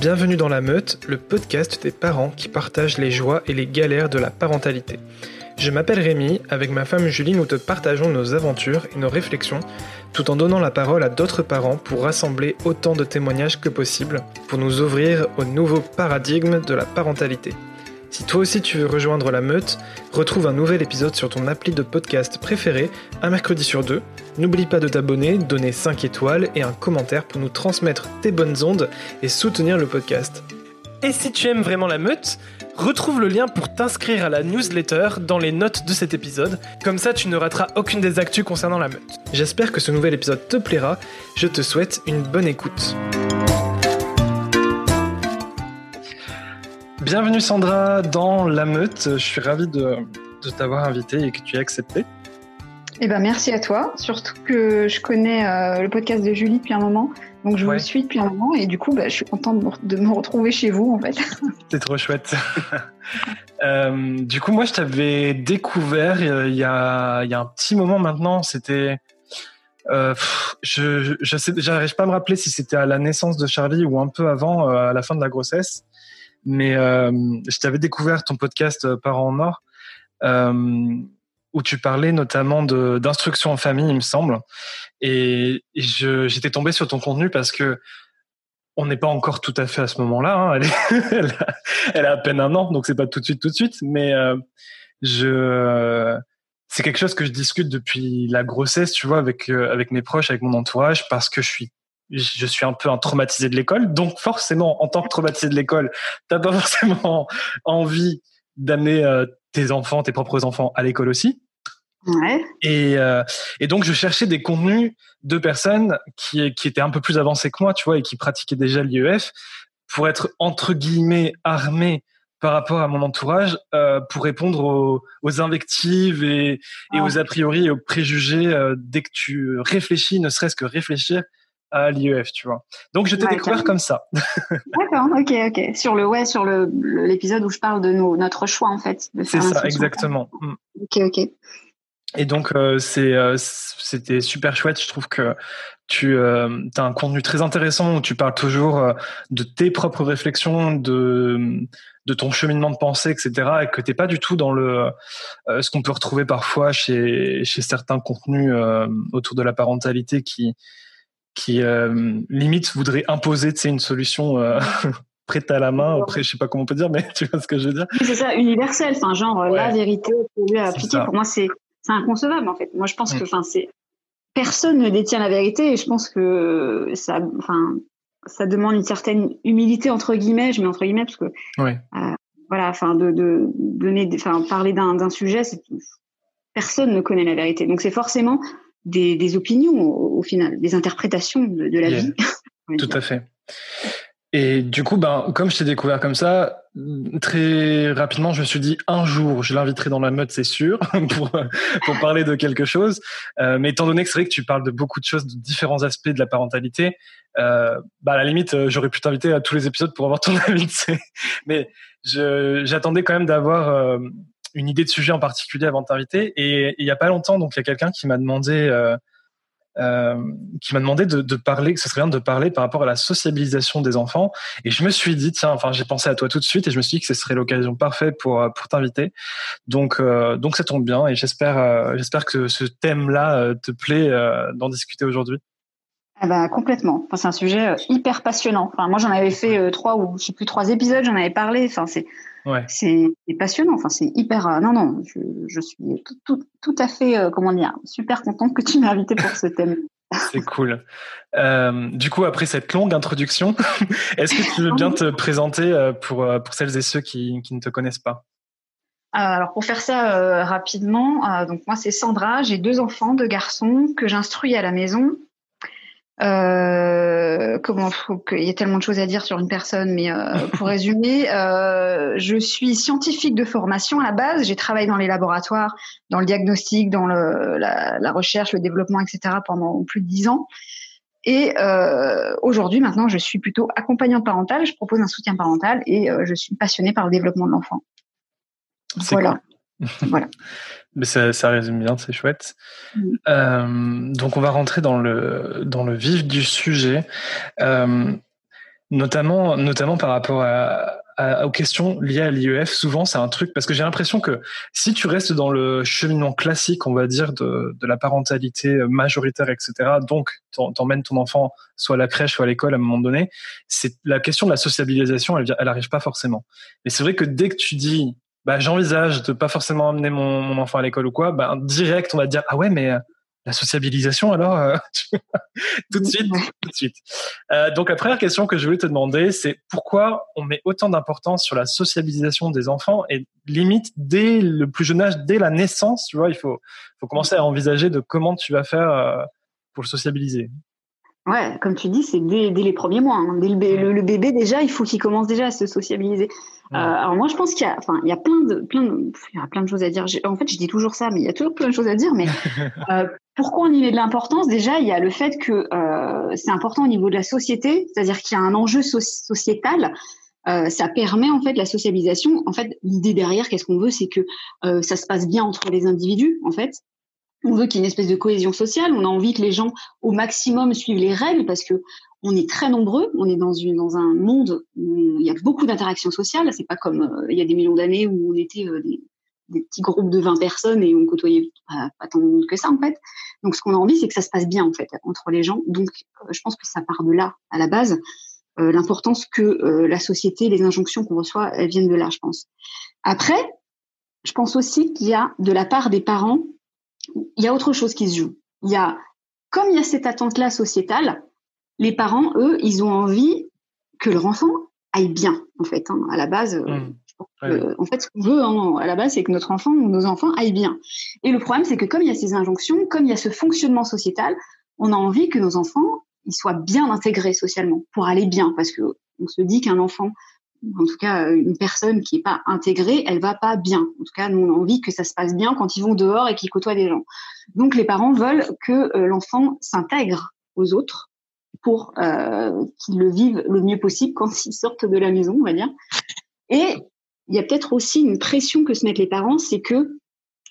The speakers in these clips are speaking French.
Bienvenue dans La Meute, le podcast des parents qui partagent les joies et les galères de la parentalité. Je m'appelle Rémi, avec ma femme Julie, nous te partageons nos aventures et nos réflexions, tout en donnant la parole à d'autres parents pour rassembler autant de témoignages que possible, pour nous ouvrir au nouveau paradigme de la parentalité. Si toi aussi tu veux rejoindre la meute, retrouve un nouvel épisode sur ton appli de podcast préféré, un mercredi sur deux. N'oublie pas de t'abonner, donner 5 étoiles et un commentaire pour nous transmettre tes bonnes ondes et soutenir le podcast. Et si tu aimes vraiment la meute, retrouve le lien pour t'inscrire à la newsletter dans les notes de cet épisode, comme ça tu ne rateras aucune des actus concernant la meute. J'espère que ce nouvel épisode te plaira, je te souhaite une bonne écoute. Bienvenue Sandra dans La Meute. Je suis ravi de, t'avoir invité et que tu aies accepté. Eh ben merci à toi, surtout que je connais euh, le podcast de Julie depuis un moment, donc je vous suis depuis un moment et du coup bah, je suis contente de me retrouver chez vous en fait. C'est trop chouette. Euh, du coup moi je t'avais découvert euh, il y, a, il y a un petit moment maintenant, c'était... je j'arrive pas à me rappeler si c'était à la naissance de Charlie ou un peu avant, à la fin de la grossesse. Mais euh, je t'avais découvert ton podcast euh, Parents en or, euh, où tu parlais notamment d'instruction en famille, il me semble. Et, j'étais tombé sur ton contenu parce que on n'est pas encore tout à fait à ce moment-là. Hein. Elle, a à peine un an, donc c'est pas tout de suite, tout de suite. Mais c'est quelque chose que je discute depuis la grossesse, tu vois, avec avec mes proches, avec mon entourage, parce que je suis je suis un peu un traumatisé de l'école, donc forcément, en tant que traumatisé de l'école, t'as pas forcément envie d'amener euh, tes enfants, tes propres enfants à l'école aussi. Ouais. Et, euh, et donc, je cherchais des contenus de personnes qui, qui étaient un peu plus avancées que moi, tu vois, et qui pratiquaient déjà l'IEF, pour être entre guillemets armés par rapport à mon entourage, euh, pour répondre aux, aux invectives et, et, aux a priori et aux préjugés euh, dès que tu réfléchis, ne serait-ce que réfléchir à l'IEF, tu vois. Donc je t'ai découvert comme ça. D'accord, ok, ok. Sur le ouais, sur le l'épisode où je parle de nos, notre choix en fait. C'est ça, exactement. Mm. Ok, ok. Et donc euh, c'est euh, c'était super chouette. Je trouve que tu euh, as un contenu très intéressant où tu parles toujours de tes propres réflexions, de de ton cheminement de pensée, etc. Et que t'es pas du tout dans le ce qu'on peut retrouver parfois chez chez certains contenus autour de la parentalité qui qui euh, limite voudrait imposer une solution euh, prête à la main. Après, je sais pas comment on peut dire, mais tu vois ce que je veux dire. C'est ça, universel. Enfin, genre la vérité à appliquer. Pour moi, c'est inconcevable en fait. Moi, je pense que, mm. enfin, c'est personne ne détient la vérité et je pense que ça, enfin, ça demande une certaine humilité entre guillemets. Je mets entre guillemets parce que, ouais. euh, voilà, enfin, de, de donner, enfin, parler d'un sujet, personne ne connaît la vérité. Donc, c'est forcément des, opinions au, final, des interprétations de, la vie. Tout à fait. Et du coup, ben, comme je t'ai découvert comme ça, très rapidement, je me suis dit un jour, je l'inviterai dans la mode, c'est sûr, pour, pour parler de quelque chose. Euh, mais étant donné que c'est vrai que tu parles de beaucoup de choses, de différents aspects de la parentalité, euh, bah, à la limite, euh, j'aurais pu t'inviter à tous les épisodes pour avoir ton avis. Mais j'attendais quand même d'avoir euh, une idée de sujet en particulier avant de t'inviter. Et il y a pas longtemps, donc il y a quelqu'un qui m'a demandé, euh, euh, qui m'a demandé de, de, parler, que ce serait bien de parler par rapport à la sociabilisation des enfants. Et je me suis dit, tiens, enfin, j'ai pensé à toi tout de suite et je me suis dit que ce serait l'occasion parfaite pour euh, pour t'inviter. Donc donc ça tombe bien et j'espère j'espère que ce thème-là te plaît d'en discuter aujourd'hui. Ah bah, complètement. Enfin, c'est un sujet hyper passionnant. Enfin, moi, j'en avais fait trois ou je sais plus trois épisodes, j'en avais parlé. Enfin, c'est c'est passionnant. Enfin, c'est hyper. Euh, non, non, je, je suis tout, tout, tout, à fait, euh, comment dire, super contente que tu m'aies invité pour ce thème. C'est cool. Euh, du coup, après cette longue introduction, est-ce que tu veux bien te présenter pour, pour celles et ceux qui, qui ne te connaissent pas? Alors pour faire ça rapidement, donc moi c'est Sandra, j'ai deux enfants, deux garçons que j'instruis à la maison euh, comment il y a tellement de choses à dire sur une personne, mais euh, pour résumer, euh, je suis scientifique de formation à la base. J'ai travaillé dans les laboratoires, dans le diagnostic, dans le, la, la, recherche, le développement, etc. pendant plus de dix ans. Et aujourd'hui, maintenant, je suis plutôt accompagnante parentale. Je propose un soutien parental et je suis passionnée par le développement de l'enfant. Voilà. voilà. Mais ça, ça, résume bien, c'est chouette. Mm. Euh, donc on va rentrer dans le dans le vif du sujet. Euh, Notamment, notamment par rapport à, aux questions liées à l'IEF. Souvent, c'est un truc parce que j'ai l'impression que si tu restes dans le cheminement classique, on va dire de, de la parentalité majoritaire, etc. Donc, t'emmènes ton enfant soit à la crèche, soit à l'école à un moment donné. C'est la question de la sociabilisation, elle, elle arrive pas forcément. Mais c'est vrai que dès que tu dis, bah, j'envisage de pas forcément emmener mon, mon enfant à l'école ou quoi, bah, direct, on va dire, ah ouais, mais la sociabilisation alors euh, tout de suite tout de suite. Euh, donc la première question que je voulais te demander c'est pourquoi on met autant d'importance sur la sociabilisation des enfants et limite dès le plus jeune âge dès la naissance tu vois il faut faut commencer à envisager de comment tu vas faire euh, pour le sociabiliser? Ouais, comme tu dis, c'est dès, les premiers mois. Hein. Dès le, bébé, déjà, il faut qu'il commence déjà à se sociabiliser. Euh, alors moi, je pense qu'il y a, enfin, il y a plein de, plein de, il y a plein de choses à dire. En fait, je dis toujours ça, mais il y a toujours plein de choses à dire. Mais euh, pourquoi on y met de l'importance? Déjà, il y a le fait que euh, c'est important au niveau de la société, c'est-à-dire qu'il y a un enjeu sociétal. ça permet en fait la sociabilisation. En fait, l'idée derrière, qu'est-ce qu'on veut, c'est que ça se passe bien entre les individus, en fait. On veut qu'il y ait une espèce de cohésion sociale. On a envie que les gens, au maximum, suivent les règles parce que on est très nombreux. On est dans une dans un monde où il y a beaucoup d'interactions sociales. C'est pas comme euh, il y a des millions d'années où on était euh, des, petits groupes de 20 personnes et on côtoyait pas, tant de monde que ça en fait. Donc ce qu'on a envie, c'est que ça se passe bien en fait entre les gens. Donc euh, je pense que ça part de là à la base. L'importance que la société, les injonctions qu'on reçoit, elles viennent de là, je pense. Après, je pense aussi qu'il y a de la part des parents il y a autre chose qui se joue. Il y a, comme il y a cette attente-là sociétale, les parents, eux, ils ont envie que leur enfant aille bien, en fait. Hein. À la base, euh, mmh. en fait, ce qu'on veut, hein, à la base, c'est que notre enfant ou nos enfants aillent bien. Et le problème, c'est que comme il y a ces injonctions, comme il y a ce fonctionnement sociétal, on a envie que nos enfants, ils soient bien intégrés socialement pour aller bien, parce que on se dit qu'un enfant en tout cas une personne qui est pas intégrée, elle va pas bien. En tout cas, nous on a envie que ça se passe bien quand ils vont dehors et qu'ils côtoient des gens. Donc les parents veulent que euh, l'enfant s'intègre aux autres pour euh, qu'ils le vivent le mieux possible quand ils sortent de la maison, on va dire. Et il y a peut-être aussi une pression que se mettent les parents, c'est que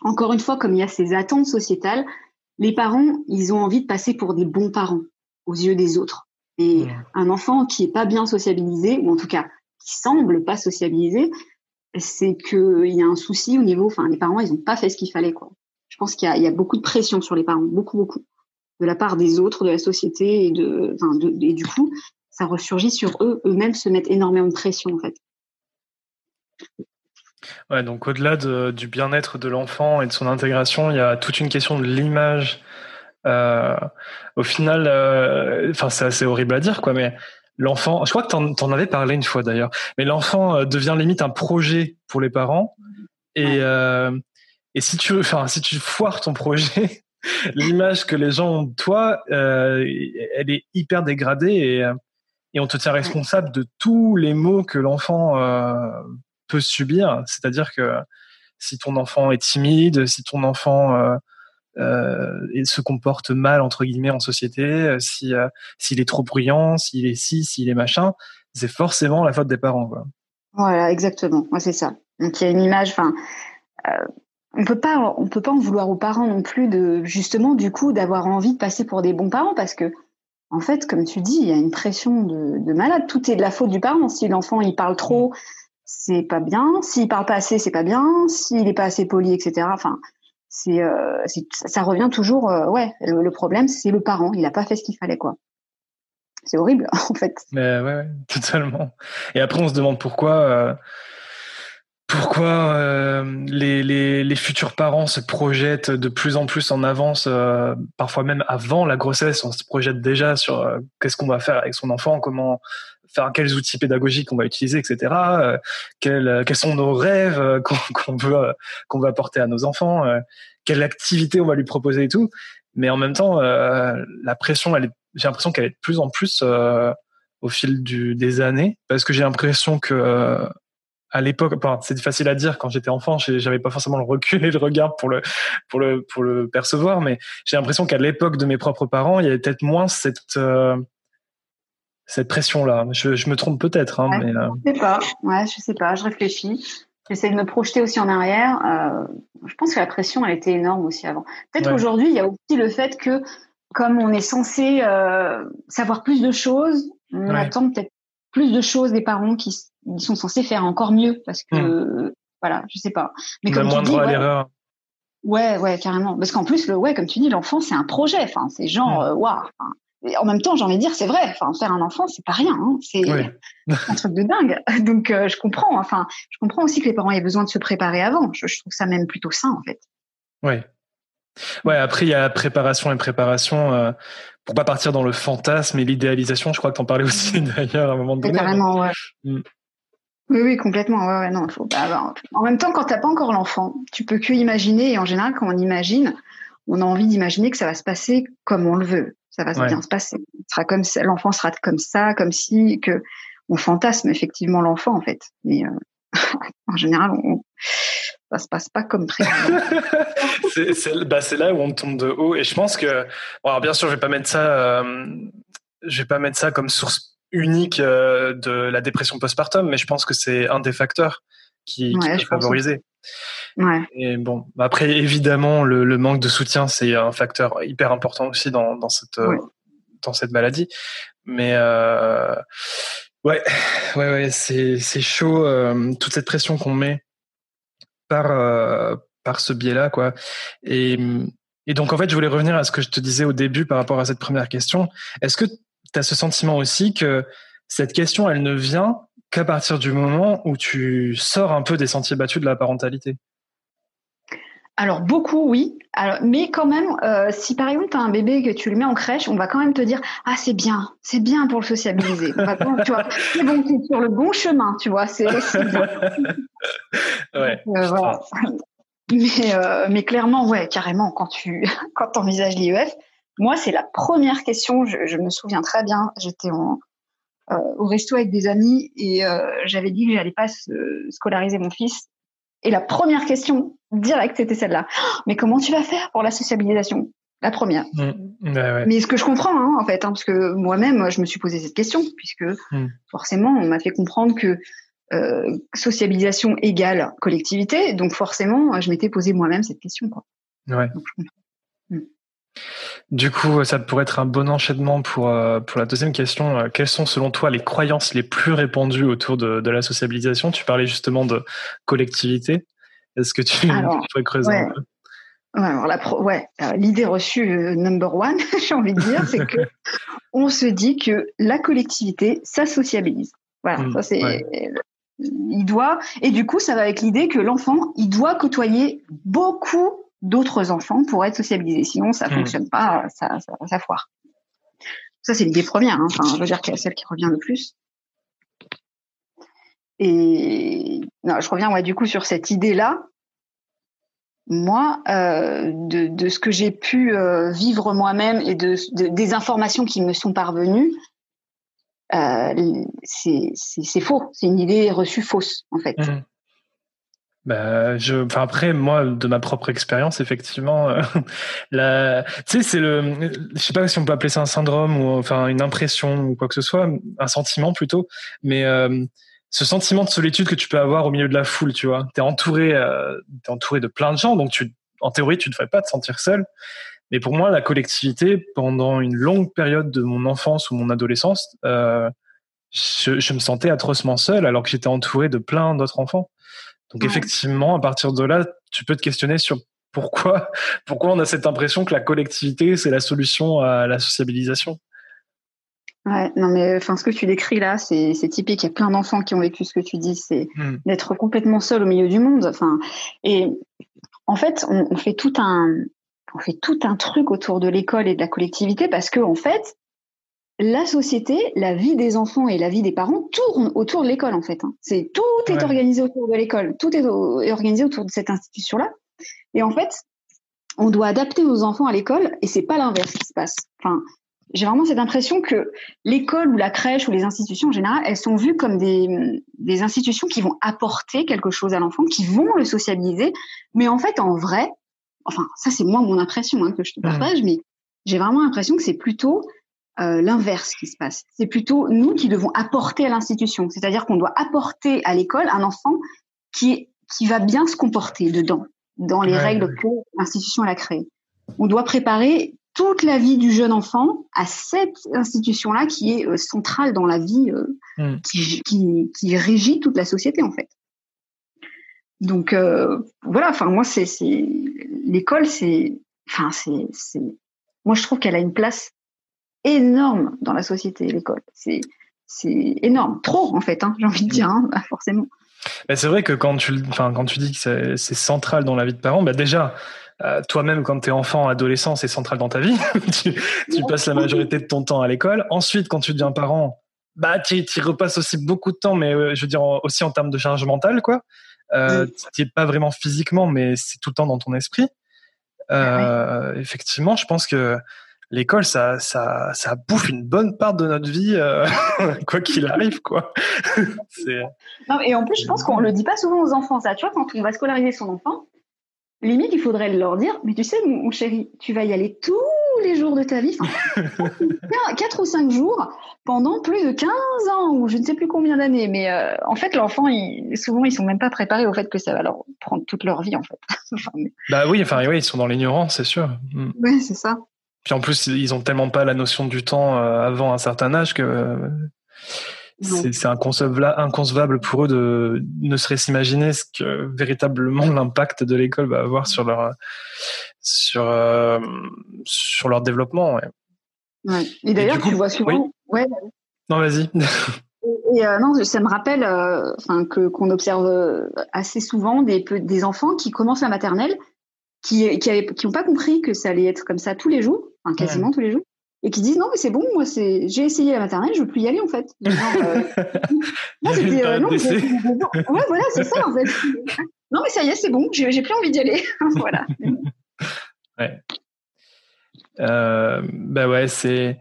encore une fois, comme il y a ces attentes sociétales, les parents, ils ont envie de passer pour des bons parents aux yeux des autres. Et un enfant qui est pas bien sociabilisé, ou en tout cas qui semble pas sociabiliser, c'est qu'il y a un souci au niveau, enfin, les parents, ils n'ont pas fait ce qu'il fallait, quoi. Je pense qu'il y, a beaucoup de pression sur les parents, beaucoup, beaucoup, de la part des autres, de la société, et de, enfin, de, et du coup, ça ressurgit sur eux, eux-mêmes se mettent énormément de pression, en fait. Ouais, donc au-delà de, du bien-être de l'enfant et de son intégration, il y a toute une question de l'image. Euh, au final, euh, enfin, c'est assez horrible à dire, quoi, mais l'enfant, je crois que tu en, avais parlé une fois d'ailleurs, mais l'enfant euh, devient limite un projet pour les parents. Et, euh, et si tu, enfin, si tu foires ton projet, l'image que les gens ont de toi, euh, elle est hyper dégradée et, et on te tient responsable de tous les maux que l'enfant euh, peut subir. C'est-à-dire que si ton enfant est timide, si ton enfant euh, euh, et se comporte mal entre guillemets en société, euh, si euh, s'il est trop bruyant, s'il est ci, s'il est machin, c'est forcément la faute des parents. Quoi. Voilà, exactement. Moi, c'est ça. Donc il y a une image. Enfin, on peut pas, on peut pas en vouloir aux parents non plus de justement du coup d'avoir envie de passer pour des bons parents parce que en fait, comme tu dis, il y a une pression de, de malade. Tout est de la faute du parent. Si l'enfant il parle trop, c'est pas bien. S'il parle pas assez, c'est pas bien. S'il est pas assez poli, etc. Enfin, euh, c'est, ça revient toujours. Euh, ouais, le, problème c'est le parent, il a pas fait ce qu'il fallait quoi. C'est horrible en fait. Mais ouais, totalement. Et après on se demande pourquoi. Euh, pourquoi les, les, les, futurs parents se projettent de plus en plus en avance, parfois même avant la grossesse, on se projette déjà sur qu'est-ce qu'on va faire avec son enfant, comment quels outils pédagogiques on va utiliser, etc. Euh, quels, quels sont nos rêves euh, qu'on veut euh, qu'on veut apporter à nos enfants, quelle activité on va lui proposer et tout. Mais en même temps, la pression, j'ai l'impression qu'elle est de plus en plus au fil des années, parce que j'ai l'impression que à l'époque, c'est facile à dire quand j'étais enfant, j'avais pas forcément le recul et le regard pour le pour le pour le percevoir, mais j'ai l'impression qu'à l'époque de mes propres parents, il y avait peut-être moins cette cette pression-là. Je, je, me trompe peut-être, hein, mais. Euh... Je sais pas. Ouais, je sais pas. Je réfléchis. J'essaie de me projeter aussi en arrière. Euh, je pense que la pression, elle était énorme aussi avant. Peut-être qu'aujourd'hui, il y a aussi le fait que, comme on est censé euh, savoir plus de choses, on attend peut-être plus de choses des parents qui, sont censés faire encore mieux parce que hmm. voilà, je sais pas. Mais comme tu dis, à l'erreur. Ouais, ouais, carrément. Parce qu'en plus, le, ouais, comme tu dis, l'enfant, c'est un projet. Enfin, c'est genre, hmm. euh, en même temps, j'ai envie de dire, c'est vrai. Enfin, faire un enfant, c'est pas rien. Hein. C'est un truc de dingue. Donc, euh, je comprends. Enfin, je comprends aussi que les parents aient besoin de se préparer avant. Je, je trouve ça même plutôt sain, en fait. Ouais. Ouais. Après, il y a préparation et préparation. Euh, pour pas partir dans le fantasme et l'idéalisation, je crois que tu en parlais aussi d'ailleurs à un moment donné. Carrément, ouais. Mm. Oui, oui, complètement. Ouais, ouais, non, faut, bah, en même temps, quand t'as pas encore l'enfant, tu peux que imaginer. Et en général, quand on imagine, on a envie d'imaginer que ça va se passer comme on le veut. Ça va bien se passer. Sera comme l'enfant sera comme ça, comme si que on fantasme effectivement l'enfant en fait. Mais euh, en général, on, ça se passe pas comme prévu. Bah, c'est là où on tombe de haut. Et je pense que, bon, alors bien sûr, je vais pas mettre ça, euh, je vais pas mettre ça comme source unique euh, de la dépression postpartum, mais je pense que c'est un des facteurs qui, qui est favorisé. Ouais. Et bon, après évidemment, le, le manque de soutien, c'est un facteur hyper important aussi dans, dans cette euh, dans cette maladie. Mais euh, ouais, ouais, ouais, c'est chaud toute cette pression qu'on met par euh, par ce biais-là, quoi. Et et donc en fait, je voulais revenir à ce que je te disais au début par rapport à cette première question. Est-ce que tu as ce sentiment aussi que cette question, elle ne vient qu'à partir du moment où tu sors un peu des sentiers battus de la parentalité alors beaucoup, oui. Alors, mais quand même, euh, si par exemple tu as un bébé que tu le mets en crèche, on va quand même te dire ah c'est bien, c'est bien pour le sociabiliser. tu vois, c'est bon, sur le bon chemin, tu vois. C'est ouais. Euh, mais euh, mais clairement, ouais, carrément, quand tu quand envisages l'IEF, moi c'est la première question. Je, je, me souviens très bien. J'étais en au resto avec des amis et j'avais dit que j'allais pas scolariser mon fils et la première question directe, c'était celle-là. Mais comment tu vas faire pour la sociabilisation? La première. Mmh. Mais ce que je comprends, hein, en fait, hein, parce que moi-même, je me suis posé cette question, puisque mmh. forcément, on m'a fait comprendre que euh, sociabilisation égale collectivité, donc forcément, je m'étais posé moi-même cette question. Quoi. Ouais. Du coup, ça pourrait être un bon enchaînement pour, euh, pour la deuxième question. Euh, quelles sont selon toi les croyances les plus répandues autour de, de la sociabilisation? Tu parlais justement de collectivité. Est-ce que tu, pourrais creuser un peu? Alors la ouais, euh, l'idée reçue number one, j'ai envie de dire, c'est que on se dit que la collectivité, ça sociabilise. Voilà, mmh, ça c'est il doit et du coup ça va avec l'idée que l'enfant, il doit côtoyer beaucoup d'autres enfants pour être sociabilisés. Sinon, ça hmm. fonctionne pas, ça, ça, ça foire. Ça, c'est l'idée première. Hein. Enfin, je veux dire qu'elle celle qui revient le plus. Et non, je reviens ouais, du coup sur cette idée-là. Moi, euh, de, de, ce que j'ai pu euh, vivre moi-même et de, de, des informations qui me sont parvenues, euh, c'est faux. C'est une idée reçue fausse, en fait. Hmm. Bah, je, enfin après moi de ma propre expérience effectivement, euh, la, tu sais c'est le, je sais pas si on peut appeler ça un syndrome ou enfin une impression ou quoi que ce soit, un sentiment plutôt, mais euh, ce sentiment de solitude que tu peux avoir au milieu de la foule, tu vois, t'es entouré, euh, t'es entouré de plein de gens, donc tu, en théorie tu ne devrais pas te sentir seul, mais pour moi la collectivité pendant une longue période de mon enfance ou mon adolescence, euh, je, je me sentais atrocement seul alors que j'étais entouré de plein d'autres enfants. Donc effectivement, à partir de là, tu peux te questionner sur pourquoi, pourquoi on a cette impression que la collectivité, c'est la solution à la sociabilisation. Ouais, non mais enfin ce que tu décris là, c'est typique. Il y a plein d'enfants qui ont vécu ce que tu dis, c'est hmm. d'être complètement seul au milieu du monde. Enfin, et en fait, on, on, fait tout un, on fait tout un truc autour de l'école et de la collectivité parce que en fait, la société, la vie des enfants et la vie des parents tournent autour de l'école en fait. Hein. C'est tout est organisé autour de l'école, tout est, organisé autour de cette institution-là. Et en fait, on doit adapter nos enfants à l'école et c'est pas l'inverse qui se passe. Enfin, j'ai vraiment cette impression que l'école ou la crèche ou les institutions en général, elles sont vues comme des, des institutions qui vont apporter quelque chose à l'enfant, qui vont le sociabiliser. Mais en fait, en vrai, enfin, ça c'est moi mon impression hein, que je te partage, mais j'ai vraiment l'impression que c'est plutôt euh, l'inverse qui se passe. C'est plutôt nous qui devons apporter à l'institution. C'est-à-dire qu'on doit apporter à l'école un enfant qui, qui va bien se comporter dedans, dans les règles que l'institution a créées. On doit préparer toute la vie du jeune enfant à cette institution-là qui est euh, centrale dans la vie, euh, hmm. qui, qui, qui, régit toute la société en fait. Donc euh, voilà, enfin moi c'est l'école, c'est, enfin c'est, moi je trouve qu'elle a une place énorme dans la société, l'école. C'est énorme, trop en fait, hein, j'ai envie de dire, hein, forcément. c'est vrai que quand tu, quand tu dis que c'est central dans la vie de parents, bah déjà, euh, toi-même, quand tu es enfant, adolescent, c'est central dans ta vie. tu, tu passes la majorité de ton temps à l'école. Ensuite, quand tu deviens parent, bah, tu y repasses aussi beaucoup de temps, mais euh, je veux dire aussi en termes de charge mentale, quoi. Euh, Tu es pas vraiment physiquement, mais c'est tout le temps dans ton esprit. Euh, Effectivement, je pense que l'école, ça, ça, ça bouffe une bonne part de notre vie, euh, quoi qu'il arrive, quoi. non, et en plus, je pense qu'on le dit pas souvent aux enfants, ça. Tu vois, quand on va scolariser son enfant, limite, il faudrait leur dire, mais tu sais, mon, chéri, tu vas y aller tous les jours de ta vie, enfin, 4 ou 5 jours, pendant plus de 15 ans, ou je ne sais plus combien d'années. Mais euh, en fait, l'enfant, souvent, ils sont même pas préparés au fait que ça va leur prendre toute leur vie, en fait. Bah oui, enfin, oui, ils sont dans l'ignorance, c'est sûr. Mm. Oui, c'est ça. Puis en plus, ils ont tellement pas la notion du temps euh, avant un certain âge que c'est inconcevable, pour eux de ne serait s'imaginer ce que véritablement l'impact de l'école va avoir sur leur sur euh, sur leur développement. Ouais. Et d'ailleurs, tu vois souvent. Ouais. Non, vas-y. Et, euh, non, ça me rappelle, euh, enfin que qu'on observe assez souvent des des enfants qui commencent la maternelle, qui qui n'ont qui pas compris que ça allait être comme ça tous les jours, enfin quasiment tous les jours, et qui disent non mais c'est bon moi c'est j'ai essayé la maternelle je veux plus y aller en fait. Non euh, c'était euh, non ouais voilà c'est ça en fait. Non mais ça y est c'est bon j'ai plus envie d'y aller. Voilà. Ouais. Euh, bah ouais c'est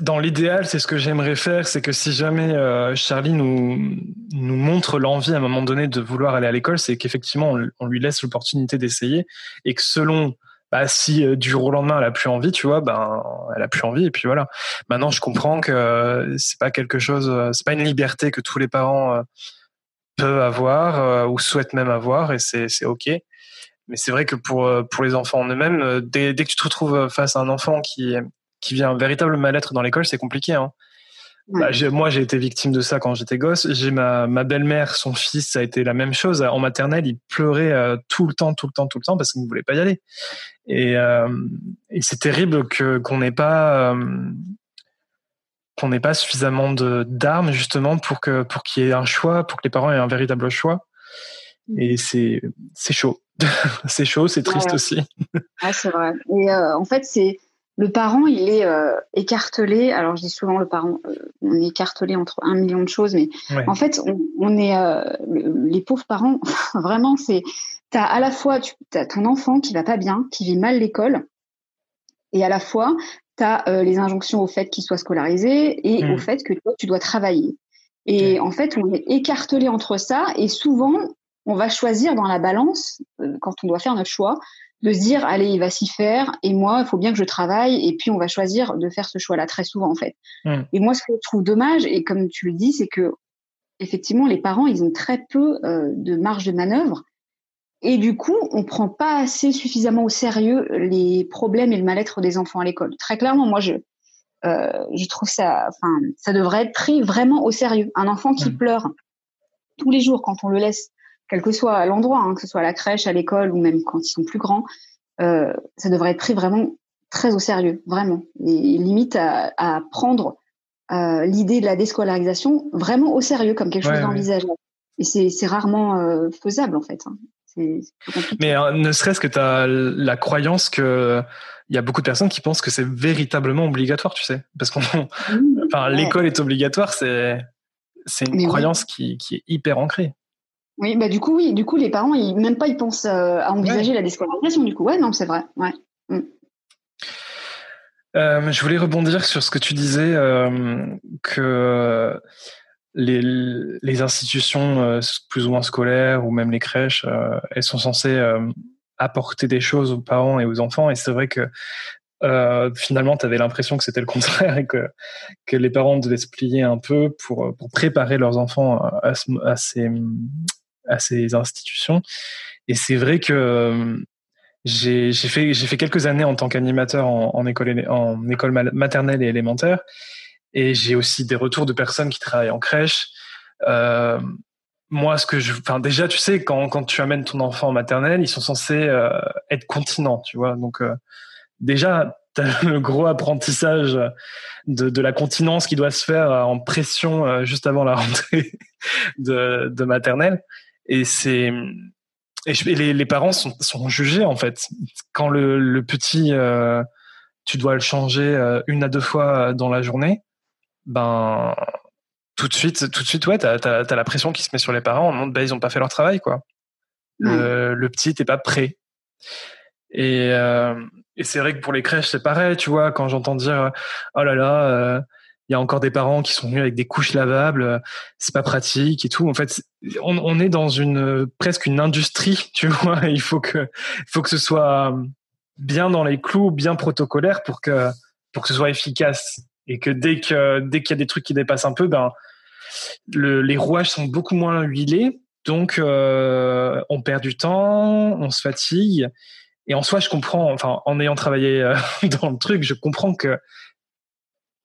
dans l'idéal, c'est ce que j'aimerais faire, c'est que si jamais euh, Charlie nous montre l'envie à un moment donné de vouloir aller à l'école, c'est qu'effectivement on, lui laisse l'opportunité d'essayer et que selon bah, si euh, du jour au lendemain elle a plus envie, tu vois, ben elle a plus envie et puis voilà. Maintenant, je comprends que euh, c'est pas quelque chose, euh, c'est pas une liberté que tous les parents peuvent avoir ou souhaitent même avoir et c'est c'est ok. Mais c'est vrai que pour pour les enfants en eux-mêmes, dès, dès que tu te retrouves face à un enfant qui qui vient un véritable mal-être dans l'école, c'est compliqué. Hein. Bah, moi, j'ai été victime de ça quand j'étais gosse. J'ai ma, ma belle-mère, son fils, ça a été la même chose. En maternelle, il pleurait euh, tout le temps, tout le temps, tout le temps parce qu'il ne voulait pas y aller. Et, euh, et c'est terrible que qu'on n'ait pas euh, qu'on n'ait pas suffisamment d'armes justement pour que pour qu'il y ait un choix, pour que les parents aient un véritable choix. Mm. Et c'est c'est chaud, c'est chaud, c'est triste aussi. Ouais, c'est vrai. Et en fait, c'est le parent, il est euh, écartelé. Alors, je dis souvent le parent, euh, on est écartelé entre un million de choses, mais en fait, on, est euh, les pauvres parents. vraiment, c'est t'as à la fois tu as ton enfant qui va pas bien, qui vit mal l'école, et à la fois tu as les injonctions au fait qu'il soit scolarisé et au mmh. fait que toi tu dois travailler. Et en fait, on est écartelé entre ça, et souvent on va choisir dans la balance quand on doit faire notre choix de se dire allez il va s'y faire et moi il faut bien que je travaille et puis on va choisir de faire ce choix là très souvent en fait hmm. et moi ce que je trouve dommage et comme tu le dis c'est que effectivement les parents ils ont très peu euh, de marge de manœuvre et du coup on prend pas assez suffisamment au sérieux les problèmes et le mal-être des enfants à l'école très clairement moi je euh, je trouve ça enfin ça devrait être pris vraiment au sérieux un enfant qui hmm. pleure tous les jours quand on le laisse quel que soit l'endroit, hein, que ce soit à la crèche, à l'école ou même quand ils sont plus grands, euh, ça devrait être pris vraiment très au sérieux, vraiment. Et limite à, à prendre euh, l'idée de la déscolarisation vraiment au sérieux comme quelque chose d'envisageable. Et c'est rarement euh, faisable en fait. Hein. Mais ne serait-ce que tu as la croyance que il y a beaucoup de personnes qui pensent que c'est véritablement obligatoire, tu sais, parce qu'on, enfin, l'école est obligatoire, c'est c'est une croyance qui, qui est hyper ancrée. Oui, bah du coup, oui, du coup, les parents, ils, même pas, ils pensent euh, à envisager la déscolarisation, du coup. Ouais, non, c'est vrai. Ouais. Mm. Euh, je voulais rebondir sur ce que tu disais, euh, que les, les institutions plus ou moins scolaires ou même les crèches, elles sont censées apporter des choses aux parents et aux enfants. Et c'est vrai que finalement, tu avais l'impression que c'était le contraire et que, que les parents devaient se plier un peu pour, pour préparer leurs enfants à, à ces, à ces institutions. Et c'est vrai que j'ai fait fait quelques années en tant qu'animateur en, école en école maternelle et élémentaire. Et j'ai aussi des retours de personnes qui travaillent en crèche. Euh, moi ce que je enfin déjà tu sais quand quand tu amènes ton enfant en maternelle ils sont censés euh, être continents tu vois. Donc euh, déjà tu as le gros apprentissage de, de la continence qui doit se faire en pression juste avant la rentrée de, de maternelle et c'est et, les, les, parents sont, sont, jugés en fait. Quand le, le petit, euh, tu dois le changer euh, une à deux fois dans la journée, ben tout de suite, tout de suite, ouais, t'as as, la pression qui se met sur les parents. En ben, ils ont pas fait leur travail, quoi. Le, le petit t'es pas prêt. Et, euh, et c'est vrai que pour les crèches, c'est pareil, tu vois. Quand j'entends dire, oh là là, euh, il y a encore des parents qui sont venus avec des couches lavables, euh, c'est pas pratique et tout. En fait, on, est dans une presque une industrie, tu vois. Il faut que, faut que ce soit bien dans les clous, bien protocolaire pour que pour que ce soit efficace et que dès que dès qu'il y a des trucs qui dépassent un peu, ben le, les rouages sont beaucoup moins huilés, donc euh, on perd du temps, on se fatigue. Et en soi, je comprends. Enfin, en ayant travaillé euh, dans le truc, je comprends que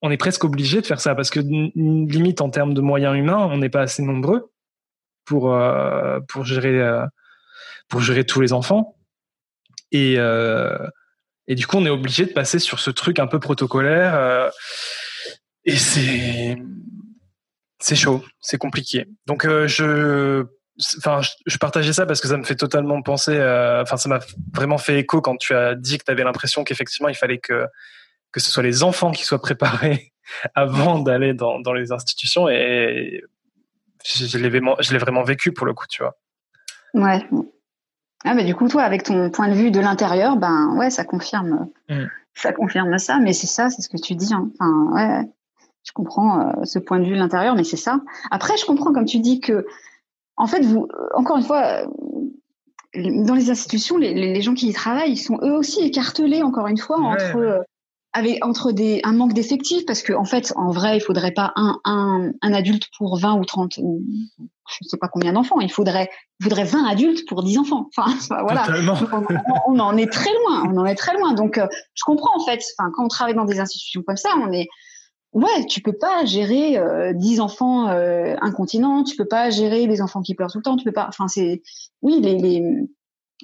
on est presque obligé de faire ça parce que limite en termes de moyens humains, on n'est pas assez nombreux pour euh, pour gérer euh, pour gérer tous les enfants et euh, et du coup on est obligé de passer sur ce truc un peu protocolaire et c'est c'est chaud, c'est compliqué. Donc je enfin je, partageais ça parce que ça me fait totalement penser enfin ça m'a vraiment fait écho quand tu as dit que tu avais l'impression qu'effectivement il fallait que que ce soit les enfants qui soient préparés avant d'aller dans, dans les institutions et je, l'ai vraiment, je l'ai vraiment vécu pour le coup, tu vois. Ouais. Ah, mais du coup, toi, avec ton point de vue de l'intérieur, ben ouais, ça confirme, mm. ça confirme ça. Mais c'est ça, c'est ce que tu dis. Hein. Enfin, ouais, je comprends euh, ce point de vue de l'intérieur, mais c'est ça. Après, je comprends comme tu dis que, en fait, vous, encore une fois, dans les institutions, les, les gens qui y travaillent, ils sont eux aussi écartelés, encore une fois, entre euh, avec entre des un manque d'effectifs parce que en fait en vrai il faudrait pas un, un, un adulte pour 20 ou 30 ou je sais pas combien d'enfants. Il faudrait il faudrait 20 adultes pour 10 enfants. Enfin voilà. On, on, en est très loin. On en est très loin. Donc euh, je comprends en fait. Enfin quand on travaille dans des institutions comme ça on est ouais tu peux pas gérer euh, 10 enfants euh, incontinents. Tu peux pas gérer les enfants qui pleurent tout le temps. Tu peux pas enfin c'est oui les, les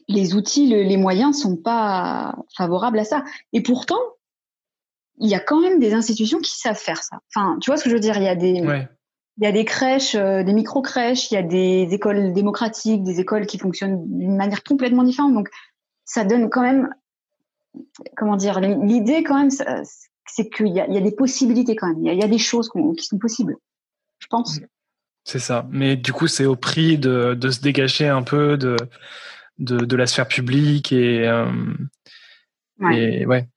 les outils, les moyens sont pas favorables à ça. Et pourtant, il y a quand même des institutions qui savent faire ça. Enfin, tu vois ce que je veux dire Il y a des, il y a des crèches, euh, des micro-crèches, il y a des écoles démocratiques, des écoles qui fonctionnent d'une manière complètement différente. Donc, ça donne quand même, comment dire, l'idée quand même, c'est qu'il y y a des possibilités quand même. Il y a, il y a des choses qui sont possibles, je pense. C'est ça. Mais du coup, c'est au prix de, de se dégager un peu de, de, de la sphère publique et, euh, ouais. et ouais.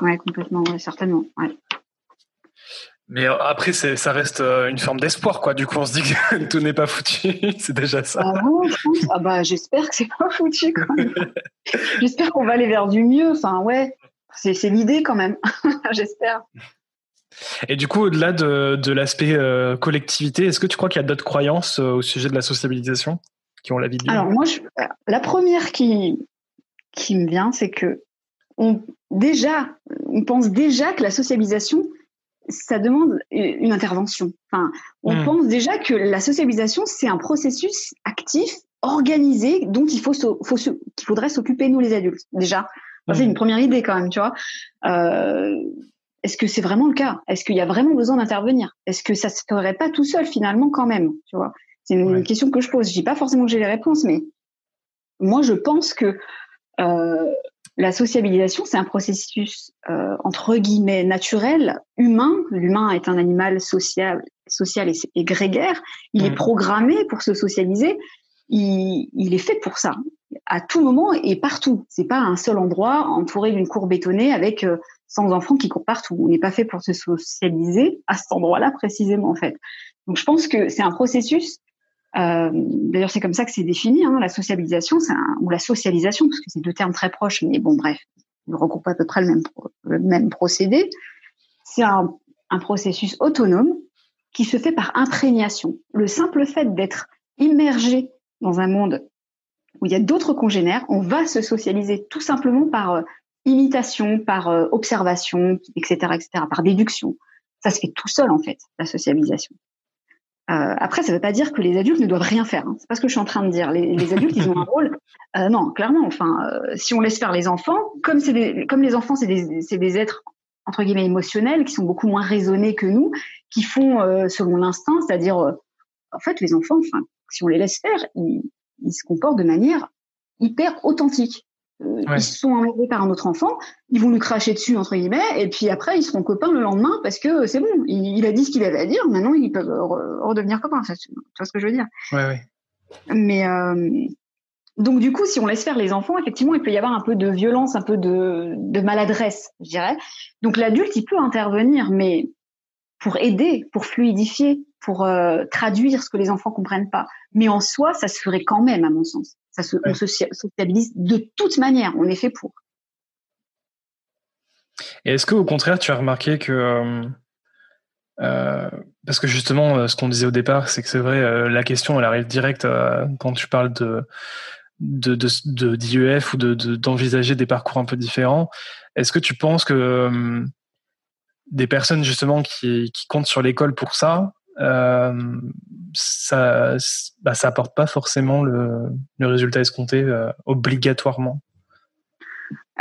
Ouais, complètement, ouais, certainement. Ouais. Mais euh, après, ça reste euh, une forme d'espoir, quoi. Du coup, on se dit que tout n'est pas foutu. c'est déjà ça. Ah, bon, ah bah, j'espère que c'est pas foutu, j'espère qu'on va aller vers du mieux. Enfin, ouais, c'est, l'idée quand même. j'espère. Et du coup, au-delà de, de l'aspect euh, collectivité, est-ce que tu crois qu'il y a d'autres croyances au sujet de la sociabilisation qui ont la vie de Alors moi, je, la première qui qui me vient, c'est que on, déjà, on pense déjà que la socialisation, ça demande une intervention. Enfin, on hmm. pense déjà que la socialisation, c'est un processus actif, organisé, dont il faut, faut qu'il faudrait s'occuper nous les adultes. Déjà, c'est hmm. une première idée quand même, tu vois. Euh, est-ce que c'est vraiment le cas? Est-ce qu'il y a vraiment besoin d'intervenir? Est-ce que ça se ferait pas tout seul finalement quand même Tu vois? C'est une question que je pose. Je dis pas forcément que j'ai les réponses, mais moi je pense que euh, la sociabilisation, c'est un processus euh, entre guillemets naturel, humain. L'humain est un animal social, social et, grégaire. Il est mm. programmé pour se socialiser. Il, il, est fait pour ça, à tout moment et partout. C'est pas un seul endroit entouré d'une cour bétonnée avec euh, 100 enfants qui courent partout. On n'est pas fait pour se socialiser à cet endroit-là précisément en fait. Donc je pense que c'est un processus euh, D'ailleurs, c'est comme ça que c'est défini, hein, la sociabilisation, un, ou la socialisation, parce que c'est deux termes très proches, mais bon, bref, ils regroupent à peu près le même, le même procédé. C'est un, un processus autonome qui se fait par imprégnation. Le simple fait d'être immergé dans un monde où il y a d'autres congénères, on va se socialiser tout simplement par euh, imitation, par euh, observation, etc., etc., par déduction. Ça se fait tout seul en fait, la socialisation. Euh, après, ça ne veut pas dire que les adultes ne doivent rien faire. Hein. C'est pas ce que je suis en train de dire. Les, adultes, ils ont un rôle. Euh, non, clairement. Enfin, euh, si on laisse faire les enfants, comme c'est comme les enfants, c'est des, des êtres entre guillemets émotionnels qui sont beaucoup moins raisonnés que nous, qui font euh, selon l'instinct, c'est-à-dire, en fait, les enfants, enfin, si on les laisse faire, ils, ils se comportent de manière hyper authentique. Euh, ils sont emmerdés par un autre enfant, ils vont lui cracher dessus entre guillemets, et puis après ils seront copains le lendemain parce que c'est bon, il, a dit ce qu'il avait à dire, maintenant ils peuvent redevenir copains. tu vois ce que je veux dire? Ouais, ouais. Mais euh, donc du coup, si on laisse faire les enfants, effectivement, il peut y avoir un peu de violence, un peu de, de maladresse, je dirais. Donc l'adulte, il peut intervenir, mais pour aider, pour fluidifier, pour euh, traduire ce que les enfants comprennent pas. Mais en soi, ça se ferait quand même, à mon sens. Ça se, on se sociabilise de toute manière. On est fait pour. Et est-ce que au contraire, tu as remarqué que euh, euh parce que justement, euh, ce qu'on disait au départ, c'est que c'est vrai, la question, elle arrive direct quand tu parles de de, de, d'IEF ou de, d'envisager des parcours un peu différents. Est-ce que tu penses que des personnes justement qui, qui comptent sur l'école pour ça, euh, ça, bah, ça apporte pas forcément le, le résultat escompté euh, obligatoirement.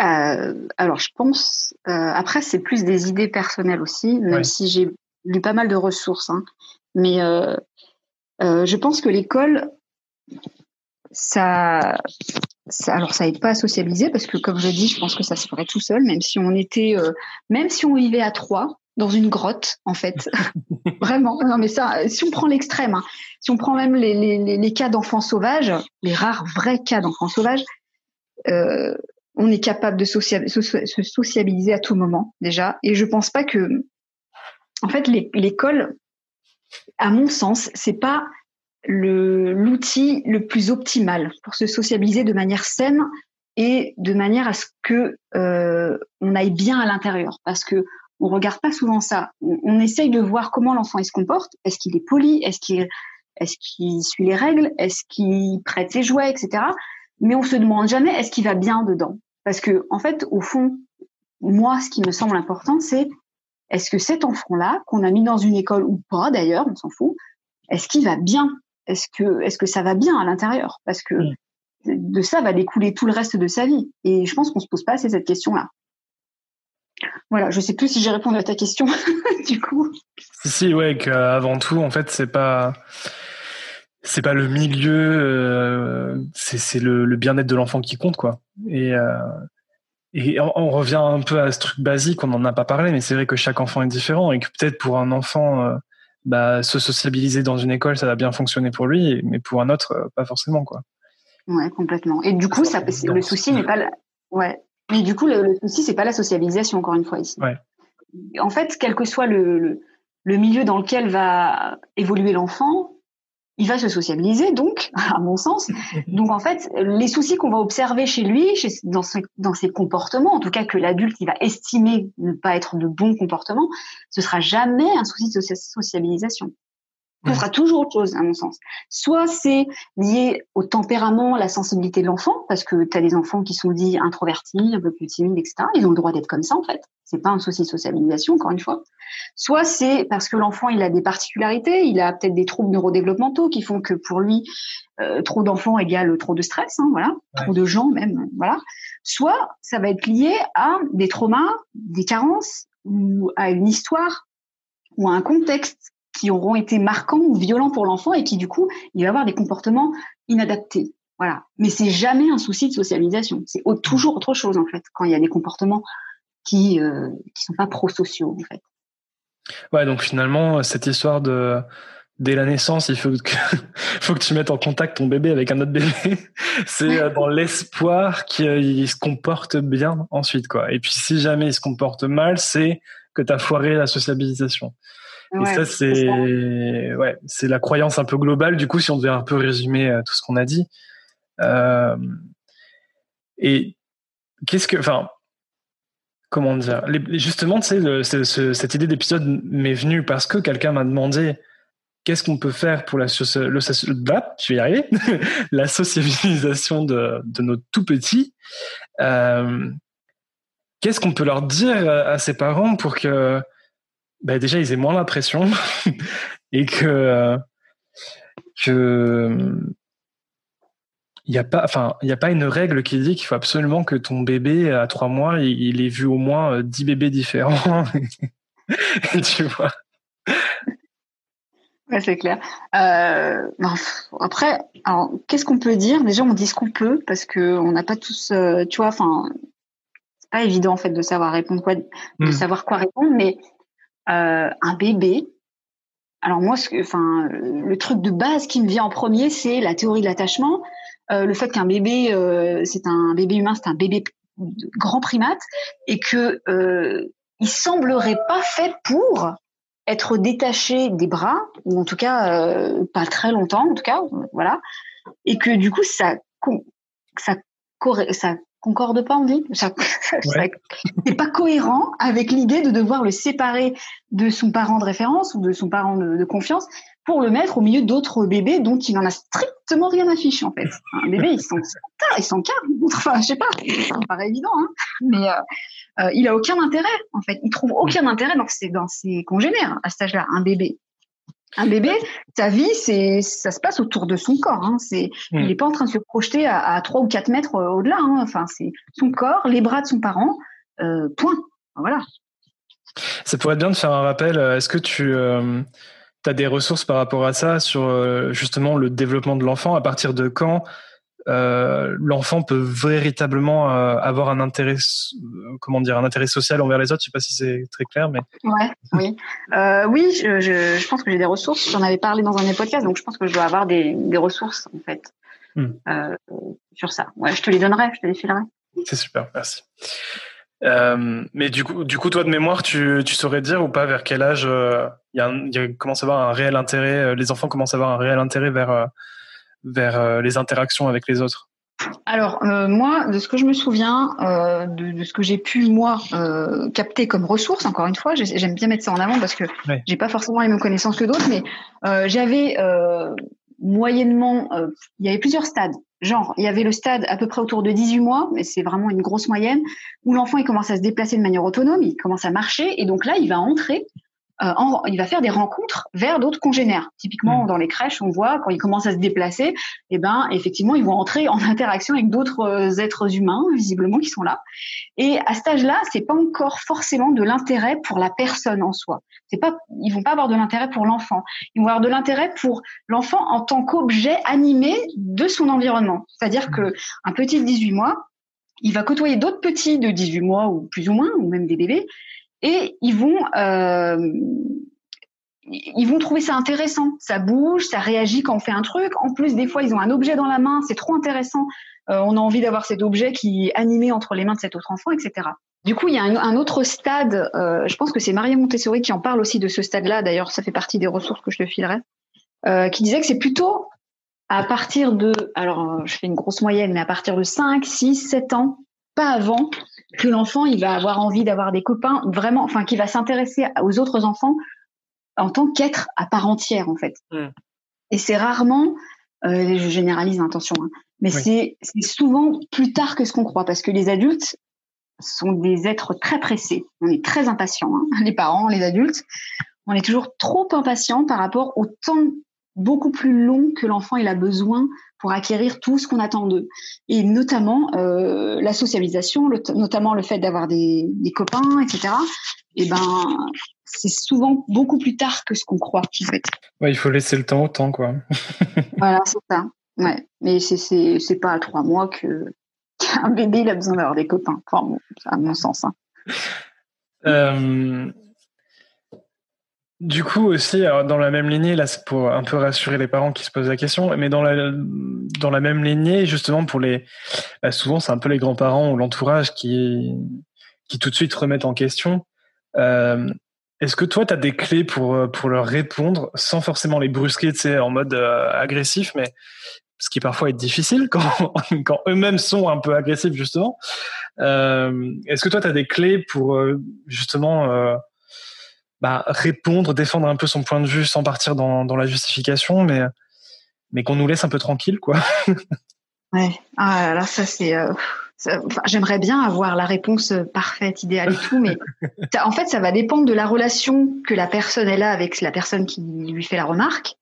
Euh, alors je pense, après c'est plus des idées personnelles aussi, même si j'ai lu pas mal de ressources, hein. mais je pense que l'école, ça, ça, alors ça aide pas à socialiser parce que comme je dis, je pense que ça se ferait tout seul, même si on était, même si on vivait à trois, dans une grotte, en fait. Vraiment. Non, mais ça, si on prend l'extrême, hein, si on prend même les, les, les cas d'enfants sauvages, les rares vrais cas d'enfants sauvages, euh, on est capable de se sociabiliser à tout moment déjà. Et je pense pas que, en fait, l'école, à mon sens, c'est pas l'outil le plus optimal pour se sociabiliser de manière saine et de manière à ce que euh, on aille bien à l'intérieur. Parce que on regarde pas souvent ça. On, essaye de voir comment l'enfant il se comporte. Est-ce qu'il est poli? Est-ce qu'il est-ce qu'il suit les règles? Est-ce qu'il prête ses jouets, etc. Mais on se demande jamais est-ce qu'il va bien dedans? Parce que en fait, au fond, moi, ce qui me semble important, c'est est-ce que cet enfant-là, qu'on a mis dans une école ou pas d'ailleurs, on s'en fout, est-ce qu'il va bien? Est-ce que est-ce que ça va bien à l'intérieur? Parce que de ça va découler tout le reste de sa vie. Et je pense qu'on se pose pas assez cette question-là. Voilà, je sais plus si j'ai répondu à ta question du coup. Si si ouais qu'avant tout en fait c'est pas c'est pas le milieu euh, c'est c'est le, le bien-être de l'enfant qui compte quoi. Et euh, et on, revient un peu à ce truc basique, on n'en a pas parlé, mais c'est vrai que chaque enfant est différent et que peut-être pour un enfant, euh, bah, se sociabiliser dans une école, ça va bien fonctionner pour lui, mais pour un autre, euh, pas forcément, quoi. Ouais, complètement. Et du coup, ça, le souci n'est pas, la... ouais, mais du coup, le, souci, c'est pas la socialisation, encore une fois, ici. En fait, quel que soit le, le, milieu dans lequel va évoluer l'enfant, il va se sociabiliser, donc, à mon sens. Donc, en fait, les soucis qu'on va observer chez lui, chez, dans, dans ses comportements, en tout cas que l'adulte, il va estimer ne pas être de bons comportements, ce sera jamais un souci de sociabilisation. Ce sera toujours autre chose, à mon sens. Soit c'est lié au tempérament, la sensibilité de l'enfant, parce que tu as des enfants qui sont dits introvertis, un peu plus timides, etc. Ils ont le droit d'être comme ça, en fait. C'est pas un souci de sociabilisation, encore une fois. Soit c'est parce que l'enfant, il a des particularités, il a peut-être des troubles neurodéveloppementaux qui font que pour lui, euh, trop d'enfants égale trop de stress, hein, voilà, trop de gens même, voilà. Soit ça va être lié à des traumas, des carences, ou à une histoire, ou à un contexte qui auront été marquants ou violents pour l'enfant et qui du coup il va avoir des comportements inadaptés. Voilà. Mais c'est jamais un souci de socialisation. C'est toujours autre chose en fait quand il y a des comportements qui euh, qui sont pas pro-sociaux en fait. Ouais, donc finalement cette histoire de dès la naissance, il faut que, faut que tu mettes en contact ton bébé avec un autre bébé. C'est euh, dans l'espoir qu'il se comporte bien ensuite, quoi. Et puis si jamais il se comporte mal, c'est que tu as foiré la sociabilisation et ça, c'est ouais, c'est la croyance un peu globale. Du coup, si on devait un peu résumer euh, tout ce qu'on a dit. Euh, et qu'est-ce que, enfin, comment dire Justement, tu sais, cette idée d'épisode m'est venue parce que quelqu'un m'a demandé qu'est-ce qu'on peut faire pour la, le, je vais y arriver, la sociabilisation de, de nos tout petits euh, Qu'est-ce qu'on peut leur dire à, ces parents pour que bah, déjà ils aient moins la pression et que que il n'y a pas, enfin, il a pas une règle qui dit qu'il faut absolument que ton bébé à trois mois, il, ait vu au moins euh, dix bébés différents. tu vois. Ouais, c'est clair. Euh, après, alors, qu'est-ce qu'on peut dire? Déjà, on dit ce qu'on peut parce que on n'a pas tous, euh, tu vois, enfin, c'est pas évident en fait de savoir répondre quoi, de hmm. savoir quoi répondre, mais un bébé. Alors moi, enfin, le truc de base qui me vient en premier, c'est la théorie de l'attachement. Euh, le fait qu'un bébé, euh, c'est un bébé humain, c'est un bébé grand primate, et que euh, il semblerait pas fait pour être détaché des bras, ou en tout cas pas très longtemps, en tout cas, voilà, et que du coup ça ça ça concorde pas, on dit? Ça, c'est pas cohérent avec l'idée de devoir le séparer de son parent de référence ou de son parent de confiance pour le mettre au milieu d'autres bébés dont il n'en a strictement rien à ficher en fait. Un bébé, il s'en il s'en Enfin, je sais pas, ça me paraît évident, hein. mais euh, euh, il a aucun intérêt en fait. Il trouve aucun intérêt dans ses dans ses congénères à cet âge-là. Un bébé, un bébé, sa vie, c'est ça se passe autour de son corps. Hein. C'est, il n'est pas en train de se projeter à, à 3 ou 4 mètres euh, au-delà. Hein. Enfin, c'est son corps, les bras de son parent, euh, point. Voilà. Ça pourrait être bien de faire un rappel. Est-ce que tu as des ressources par rapport à ça sur euh, justement le développement de l'enfant? À partir de quand euh, l'enfant peut véritablement euh, avoir un intérêt, comment dire, un intérêt social envers les autres. Je sais pas si c'est très clair, mais ouais, oui, oui, je, je, pense que j'ai des ressources. J'en avais parlé dans un des podcasts, donc je pense que je dois avoir des, des ressources en fait hmm. sur ça. Ouais, je te les donnerai, je te les filerai. C'est super, merci. Euh, mais du coup, du coup, toi de mémoire, tu, tu saurais dire ou pas vers quel âge euh, il y, a y a, commence à avoir un réel intérêt, euh, les enfants commencent à avoir un réel intérêt vers vers les interactions avec les autres. Alors moi, de ce que je me souviens, de, de, ce que j'ai pu moi capter comme ressources, encore une fois, j'aime bien mettre ça en avant parce que j'ai pas forcément les mêmes connaissances que d'autres, mais j'avais moyennement, il y avait plusieurs stades. Genre, il y avait le stade à peu près autour de 18 mois, mais c'est vraiment une grosse moyenne, où l'enfant il commence à se déplacer de manière autonome, il commence à marcher, et donc là, il va entrer euh, il va faire des rencontres vers d'autres congénères. Typiquement, mmh. dans les crèches, on voit quand ils commencent à se déplacer, eh ben, effectivement, ils vont entrer en interaction avec d'autres euh, êtres humains, visiblement, qui sont là. Et à cet âge-là, c'est pas encore forcément de l'intérêt pour la personne en soi. C'est pas, ils vont pas avoir de l'intérêt pour l'enfant. Ils vont avoir de l'intérêt pour l'enfant en tant qu'objet animé de son environnement. C'est-à-dire mmh. que un petit de 18 mois, il va côtoyer d'autres petits de 18 mois ou plus ou moins, ou même des bébés, et ils vont euh, ils vont trouver ça intéressant. Ça bouge, ça réagit quand on fait un truc. En plus, des fois, ils ont un objet dans la main, c'est trop intéressant. Euh, on a envie d'avoir cet objet qui est animé entre les mains de cet autre enfant, etc. Du coup, il y a un, autre stade. Euh, je pense que c'est Maria Montessori qui en parle aussi de ce stade-là. D'ailleurs, ça fait partie des ressources que je te filerai. Euh, qui disait que c'est plutôt à partir de, alors je fais une grosse moyenne, mais à partir de 5, 6, 7 ans, pas avant que l'enfant il va avoir envie d'avoir des copains vraiment enfin qui va s'intéresser aux autres enfants en tant qu'être à part entière en fait. Mm. et c'est rarement euh, je généralise attention hein, mais c'est souvent plus tard que ce qu'on croit parce que les adultes sont des êtres très pressés. On est très impatients hein, les parents les adultes. On est toujours trop impatients par rapport au temps beaucoup plus long que l'enfant il a besoin pour acquérir tout ce qu'on attend d'eux. Et notamment euh, la socialisation, notamment le fait d'avoir des, des, copains, etc. Et eh ben, c'est souvent beaucoup plus tard que ce qu'on croit, en fait. Ouais, il faut laisser le temps au temps, quoi. voilà, c'est ça. Ouais, mais c'est c'est pas à trois mois que qu'un bébé il a besoin d'avoir des copains. Enfin, à mon sens. Hein. Euh, du coup aussi, dans la même lignée, là c'est pour un peu rassurer les parents qui se posent la question, mais dans la dans la même lignée, justement pour les, bah, souvent c'est un peu les grands-parents ou l'entourage qui qui tout de suite remettent en question. Euh, est-ce que toi tu as des clés pour pour leur répondre sans forcément les brusquer, en mode euh, agressif, mais ce qui parfois est difficile quand quand eux-mêmes sont un peu agressifs justement. Euh, est-ce que toi tu as des clés pour justement bah, répondre, défendre un peu son point de vue sans partir dans, dans la justification, mais mais qu'on nous laisse un peu tranquille, quoi. ouais. Ah là, ça c'est. Euh, j'aimerais bien avoir la réponse parfaite, idéale et tout, mais en fait, ça va dépendre de la relation que la personne elle a avec la personne qui lui fait la remarque.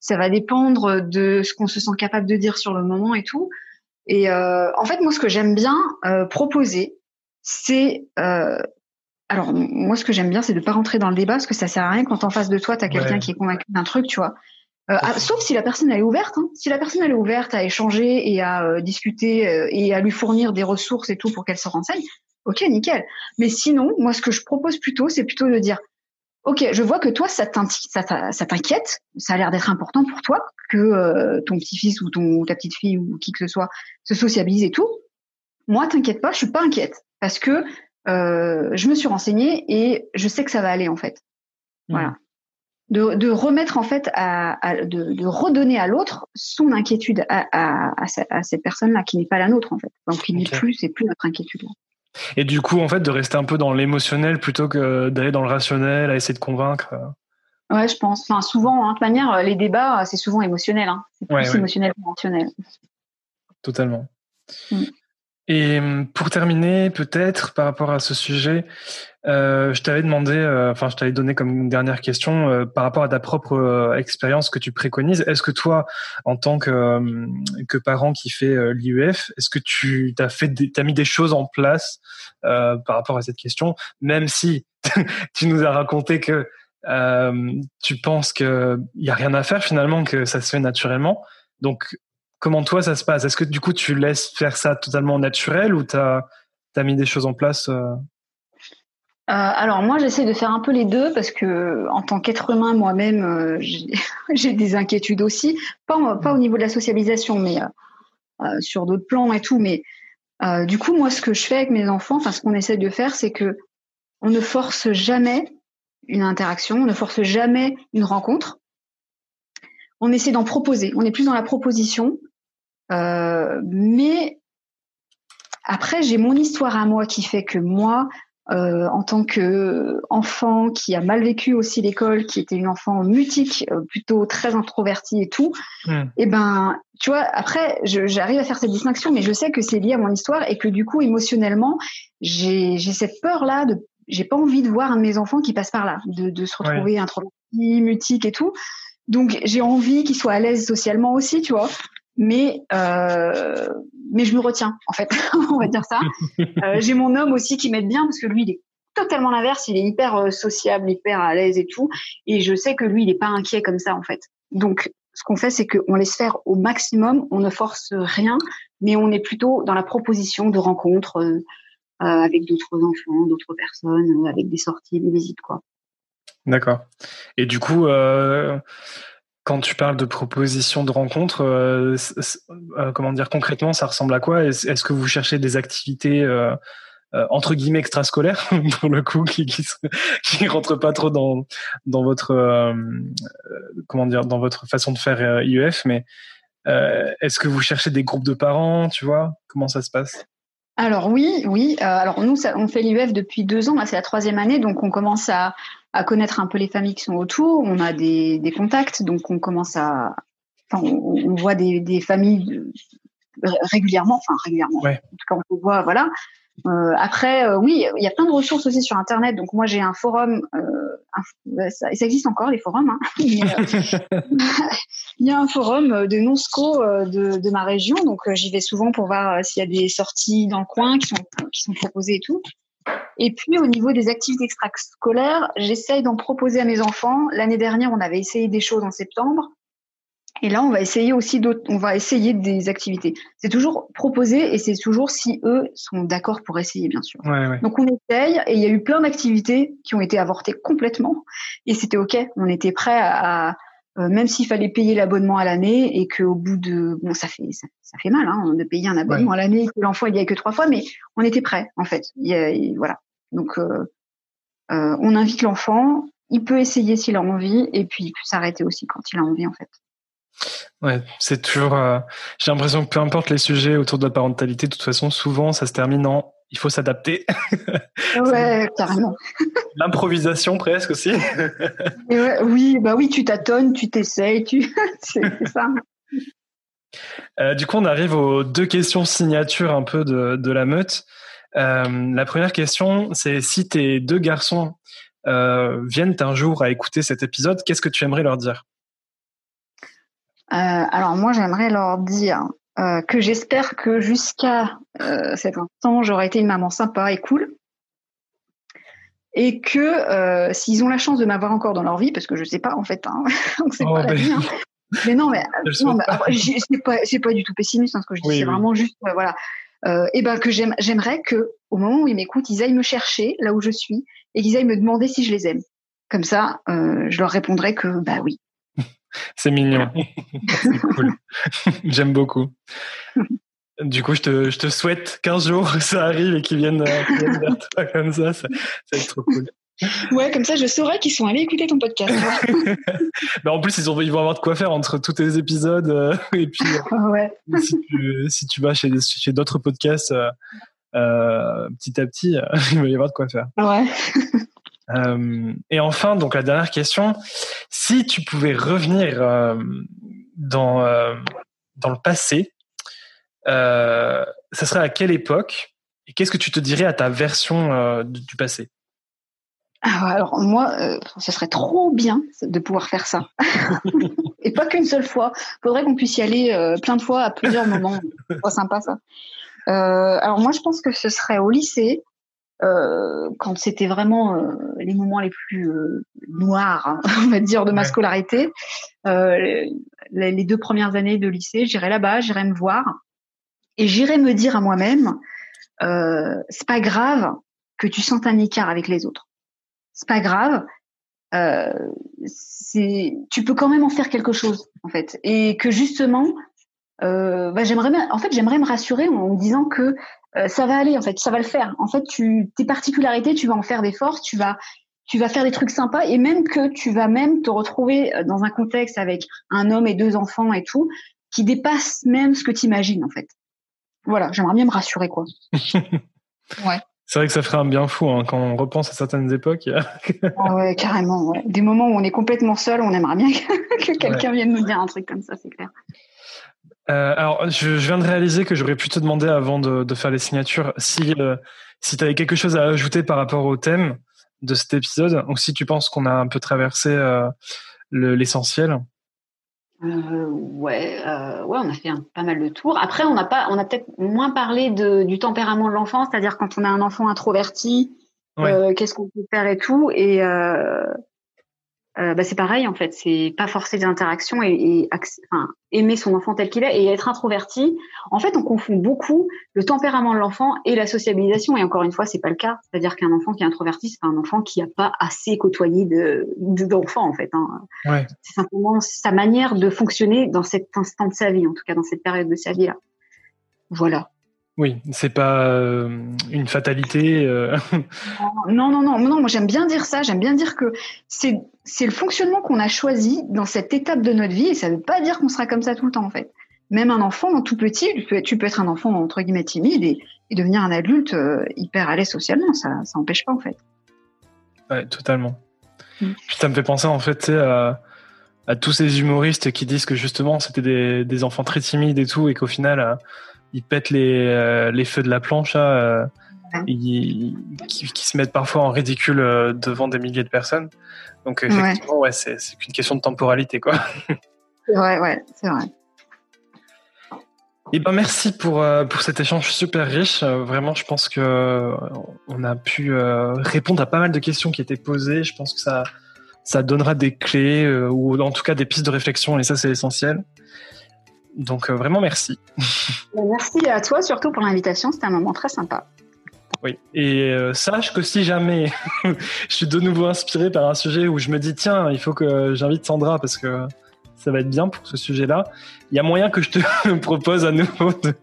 Ça va dépendre de ce qu'on se sent capable de dire sur le moment et tout. Et euh, en fait, moi, ce que j'aime bien euh, proposer, c'est euh, alors moi, ce que j'aime bien, c'est de pas rentrer dans le débat parce que ça sert à rien quand en face de toi, tu as quelqu'un qui est convaincu d'un truc, tu vois. Euh, ah, sauf si la personne elle est ouverte. Hein. Si la personne elle est ouverte à échanger et à euh, discuter euh, et à lui fournir des ressources et tout pour qu'elle se renseigne, ok, nickel. Mais sinon, moi, ce que je propose plutôt, c'est plutôt de dire, ok, je vois que toi, ça t'inquiète, ça a l'air d'être important pour toi que ton petit-fils ou ton ta petite fille ou qui que ce soit se sociabilise et tout. Moi, t'inquiète pas, je suis pas inquiète parce que je me suis renseignée et je sais que ça va aller en fait. Mmh. Voilà de, de, remettre en fait à, de, de, redonner à l'autre son inquiétude à, à, à cette personne-là qui n'est pas la nôtre en fait. Donc qui n'est plus, c'est plus notre inquiétude. Et du coup, en fait, de rester un peu dans l'émotionnel plutôt que d'aller dans le rationnel, à essayer de convaincre. Ouais, je pense. Enfin, souvent, hein, de toute manière, les débats, c'est souvent émotionnel. Hein. C'est plus émotionnel qu'émotionnel. Totalement. Mm. Et hum, pour terminer, peut-être par rapport à ce sujet, euh, je t'avais demandé, euh, enfin, je t'avais donné comme dernière question euh, par rapport à ta propre euh, expérience que tu préconises. Est-ce que toi, en tant que, hum, que parent qui fait l'IUF, est-ce que tu as fait, as mis des choses en place par rapport à cette question, même si tu nous as raconté que tu penses qu'il y a rien à faire finalement, que ça se fait naturellement. Donc, comment toi ça se passe? Est-ce que du coup tu laisses faire ça totalement naturel ou tu as, mis des choses en place euh? Euh, alors moi j'essaie de faire un peu les deux parce que en tant qu'être humain moi-même euh, j'ai des inquiétudes aussi, pas, au niveau de la socialisation mais sur d'autres plans et tout. Mais du coup moi ce que je fais avec mes enfants, enfin ce qu'on essaie de faire c'est que on ne force jamais une interaction, on ne force jamais une rencontre. On essaie d'en proposer. On est plus dans la proposition mais après, j'ai mon histoire à moi qui fait que moi, euh, en tant que enfant qui a mal vécu aussi l'école, qui était une enfant mutique, euh, plutôt très introvertie et tout, et eh ben, tu vois, après, j'arrive à faire cette distinction, mais je sais que c'est lié à mon histoire et que du coup, émotionnellement, j'ai cette peur là de, j'ai pas envie de voir un de mes enfants qui passe par là, de, de se retrouver introverti, mutique et tout. Donc, j'ai envie qu'il soit à l'aise socialement aussi, tu vois mais euh, mais je me retiens en fait on va dire ça. Euh, j'ai mon homme aussi qui m'aide bien parce que lui il est totalement l'inverse. Il est hyper euh, sociable hyper à l'aise et tout. Et je sais que lui il est pas inquiet comme ça en fait. Donc ce qu'on fait c'est qu'on laisse faire au maximum. On ne force rien mais on est plutôt dans la proposition de rencontres euh, euh avec d'autres enfants d'autres personnes avec des sorties des visites quoi. D'accord. Et du coup euh quand tu parles de propositions de rencontres, euh, euh, comment dire concrètement, ça ressemble à quoi? Est-ce que vous cherchez des activités euh, entre guillemets extrascolaires pour le coup, qui qui, qui rentrent pas trop dans dans votre comment dire dans votre façon de faire IEF, mais est-ce que vous cherchez des groupes de parents, tu vois? Comment ça se passe? Alors oui, oui. alors nous, on fait l'IEF depuis deux ans. C'est la troisième année, donc on commence à, à connaître un peu les familles qui sont autour. On a des, des contacts, donc on commence à, enfin, on, voit des, des, familles régulièrement, enfin régulièrement. En tout cas, on voit, voilà. Euh, après, euh, oui, il y a plein de ressources aussi sur Internet. Donc moi, j'ai un forum. Euh, ça, ça, existe encore les forums. Hein, il y a un forum de non-sco de, de, ma région. Donc j'y vais souvent pour voir s'il y a des sorties dans le coin qui sont qui sont proposées et tout. Et puis au niveau des activités extrascolaires, j'essaye d'en proposer à mes enfants. L'année dernière, on avait essayé des choses en septembre. Et là, on va essayer aussi d'autres, on va essayer des activités. C'est toujours proposé et c'est toujours si eux sont d'accord pour essayer, bien sûr. Donc on essaye et il y a eu plein d'activités qui ont été avortées complètement et c'était ok. On était prêt à, euh, même s'il fallait payer l'abonnement à l'année et qu'au bout de bon ça fait ça, fait mal hein, de payer un abonnement à l'année et que l'enfant il y a que trois fois mais on était prêt en fait. Il voilà. Donc euh, euh, on invite l'enfant il peut essayer s'il a envie et puis il peut s'arrêter aussi quand il a envie en fait. Ouais c'est toujours j'ai l'impression que peu importe les sujets autour de la parentalité de toute façon souvent ça se termine en il faut s'adapter. Ouais, carrément. L'improvisation presque aussi. oui, bah oui, tu tâtonnes, tu t'essayes, tu... c'est ça. Euh, du coup, on arrive aux deux questions signature un peu de, de la meute. Euh, la première question, c'est si tes deux garçons euh, viennent un jour à écouter cet épisode, qu'est-ce que tu aimerais leur dire? Alors moi, j'aimerais leur dire que j'espère que jusqu'à cet instant, j'aurais été une maman sympa et cool. Et que s'ils ont la chance de m'avoir encore dans leur vie, parce que je sais pas en fait, hein, c'est oh, pas la vie, hein, mais non, mais, non, c'est pas, c'est pas du tout pessimiste hein, ce que je dis. c'est vraiment juste, euh, voilà. Euh, et ben que j'aimerais que au moment où ils m'écoutent, ils aillent me chercher là où je suis et qu'ils aillent me demander si je les aime. Comme ça, euh, je leur répondrai que bah oui. C'est mignon, c'est cool. J'aime beaucoup. Du coup, je te, je te souhaite qu'un jour ça arrive et qu'ils viennent, viennent, vers toi comme ça. Ça, ça va être trop cool. Ouais, comme ça, je saurais qu'ils sont allés écouter ton podcast. bah en plus, ils, ont, ils vont avoir de quoi faire entre tous tes épisodes. Euh, et puis, euh, ouais. si, tu, si, tu, vas chez, chez d'autres podcasts, euh, petit à petit, il va y avoir de quoi faire. Ouais. Et enfin, donc la dernière question, si tu pouvais revenir dans, dans le passé, ça serait à quelle époque? Et qu'est-ce que tu te dirais à ta version du passé? Ah, alors moi, euh, ce serait trop bien de pouvoir faire ça. Et pas qu'une seule fois. Faudrait qu'on puisse y aller euh, plein de fois à plusieurs moments. C'est sympa ça. Euh, alors moi, je pense que ce serait au lycée, quand c'était vraiment les moments les plus noirs, hein, on va dire, de ma scolarité. Les, deux premières années de lycée, j'irai là-bas, j'irai me voir et j'irai me dire à moi-même, c'est pas grave que tu sentes un écart avec les autres c'est pas grave. Euh, c'est, tu peux quand même en faire quelque chose en fait, et que justement, euh, bah, j'aimerais, en fait, j'aimerais me rassurer en me disant que euh, ça va aller en fait, ça va le faire. En fait, tu, tes particularités, tu vas en faire des forces, tu vas, tu vas faire des trucs sympas, et même que tu vas même te retrouver dans un contexte avec un homme et deux enfants et tout, qui dépasse même ce que tu imagines en fait. Voilà, j'aimerais bien me rassurer quoi. ouais. C'est vrai que ça ferait un bien fou hein, quand on repense à certaines époques. ah ouais, carrément. Ouais. Des moments où on est complètement seul, on aimerait bien que, quelqu'un vienne nous dire un truc comme ça, c'est clair. Euh, alors, je, viens de réaliser que j'aurais pu te demander avant de, faire les signatures si, euh, si tu avais quelque chose à ajouter par rapport au thème de cet épisode, ou si tu penses qu'on a un peu traversé euh, l'essentiel. Ouais, ouais, on a fait un, pas mal de tours. Après, on n'a pas, on a peut-être moins parlé de, du tempérament de l'enfant, c'est-à-dire quand on a un enfant introverti, qu'est-ce qu'on peut faire et tout. Et euh, bah, c'est pareil en fait, c'est pas forcer des interactions et, et enfin, aimer son enfant tel qu'il est et être introverti. En fait, on confond beaucoup le tempérament de l'enfant et la sociabilisation. Et encore une fois, c'est pas le cas. C'est-à-dire qu'un enfant qui est introverti, c'est pas un enfant qui a pas assez côtoyé de d'enfants en fait. Hein. Ouais. C'est simplement sa manière de fonctionner dans cet instant de sa vie, en tout cas dans cette période de sa vie là. Voilà. Oui, c'est pas euh, une fatalité. Euh. Non, non, non, non. Moi, j'aime bien dire ça. J'aime bien dire que c'est c'est le fonctionnement qu'on a choisi dans cette étape de notre vie, et ça ne veut pas dire qu'on sera comme ça tout le temps, en fait. Même un enfant, tout petit, tu peux, être un enfant entre guillemets timide et, devenir un adulte euh, hyper à l'aise socialement. Ça, ça n'empêche pas, en fait. Ouais, totalement. Mm. ça me fait penser en fait à, à, tous ces humoristes qui disent que justement c'était des, des enfants très timides et tout, et qu'au final ils pètent les, euh, les feux de la planche, euh, qui, se mettent parfois en ridicule euh, devant des milliers de personnes. Donc effectivement, ouais, c'est qu'une question de temporalité, quoi. C'est vrai, ouais, c'est vrai. Eh ben merci pour pour cet échange super riche. vraiment, je pense que on a pu répondre à pas mal de questions qui étaient posées. Je pense que ça ça donnera des clés ou en tout cas des pistes de réflexion et ça c'est essentiel. Donc euh, vraiment merci. Merci à toi surtout pour l'invitation, c'était un moment très sympa. Oui, et euh, sache que si jamais je suis de nouveau inspiré par un sujet où je me dis tiens, il faut que j'invite Sandra parce que ça va être bien pour ce sujet-là, il y a moyen que je te propose à nouveau de,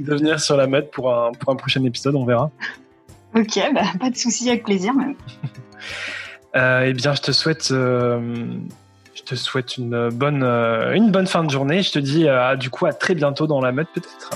venir sur la mode pour un, pour un prochain épisode, on verra. Ok, bah, pas de souci, avec plaisir même. euh, eh bien, je te souhaite te souhaite une bonne, euh, une bonne fin de journée. Je te dis euh, du coup à très bientôt dans la mode peut-être.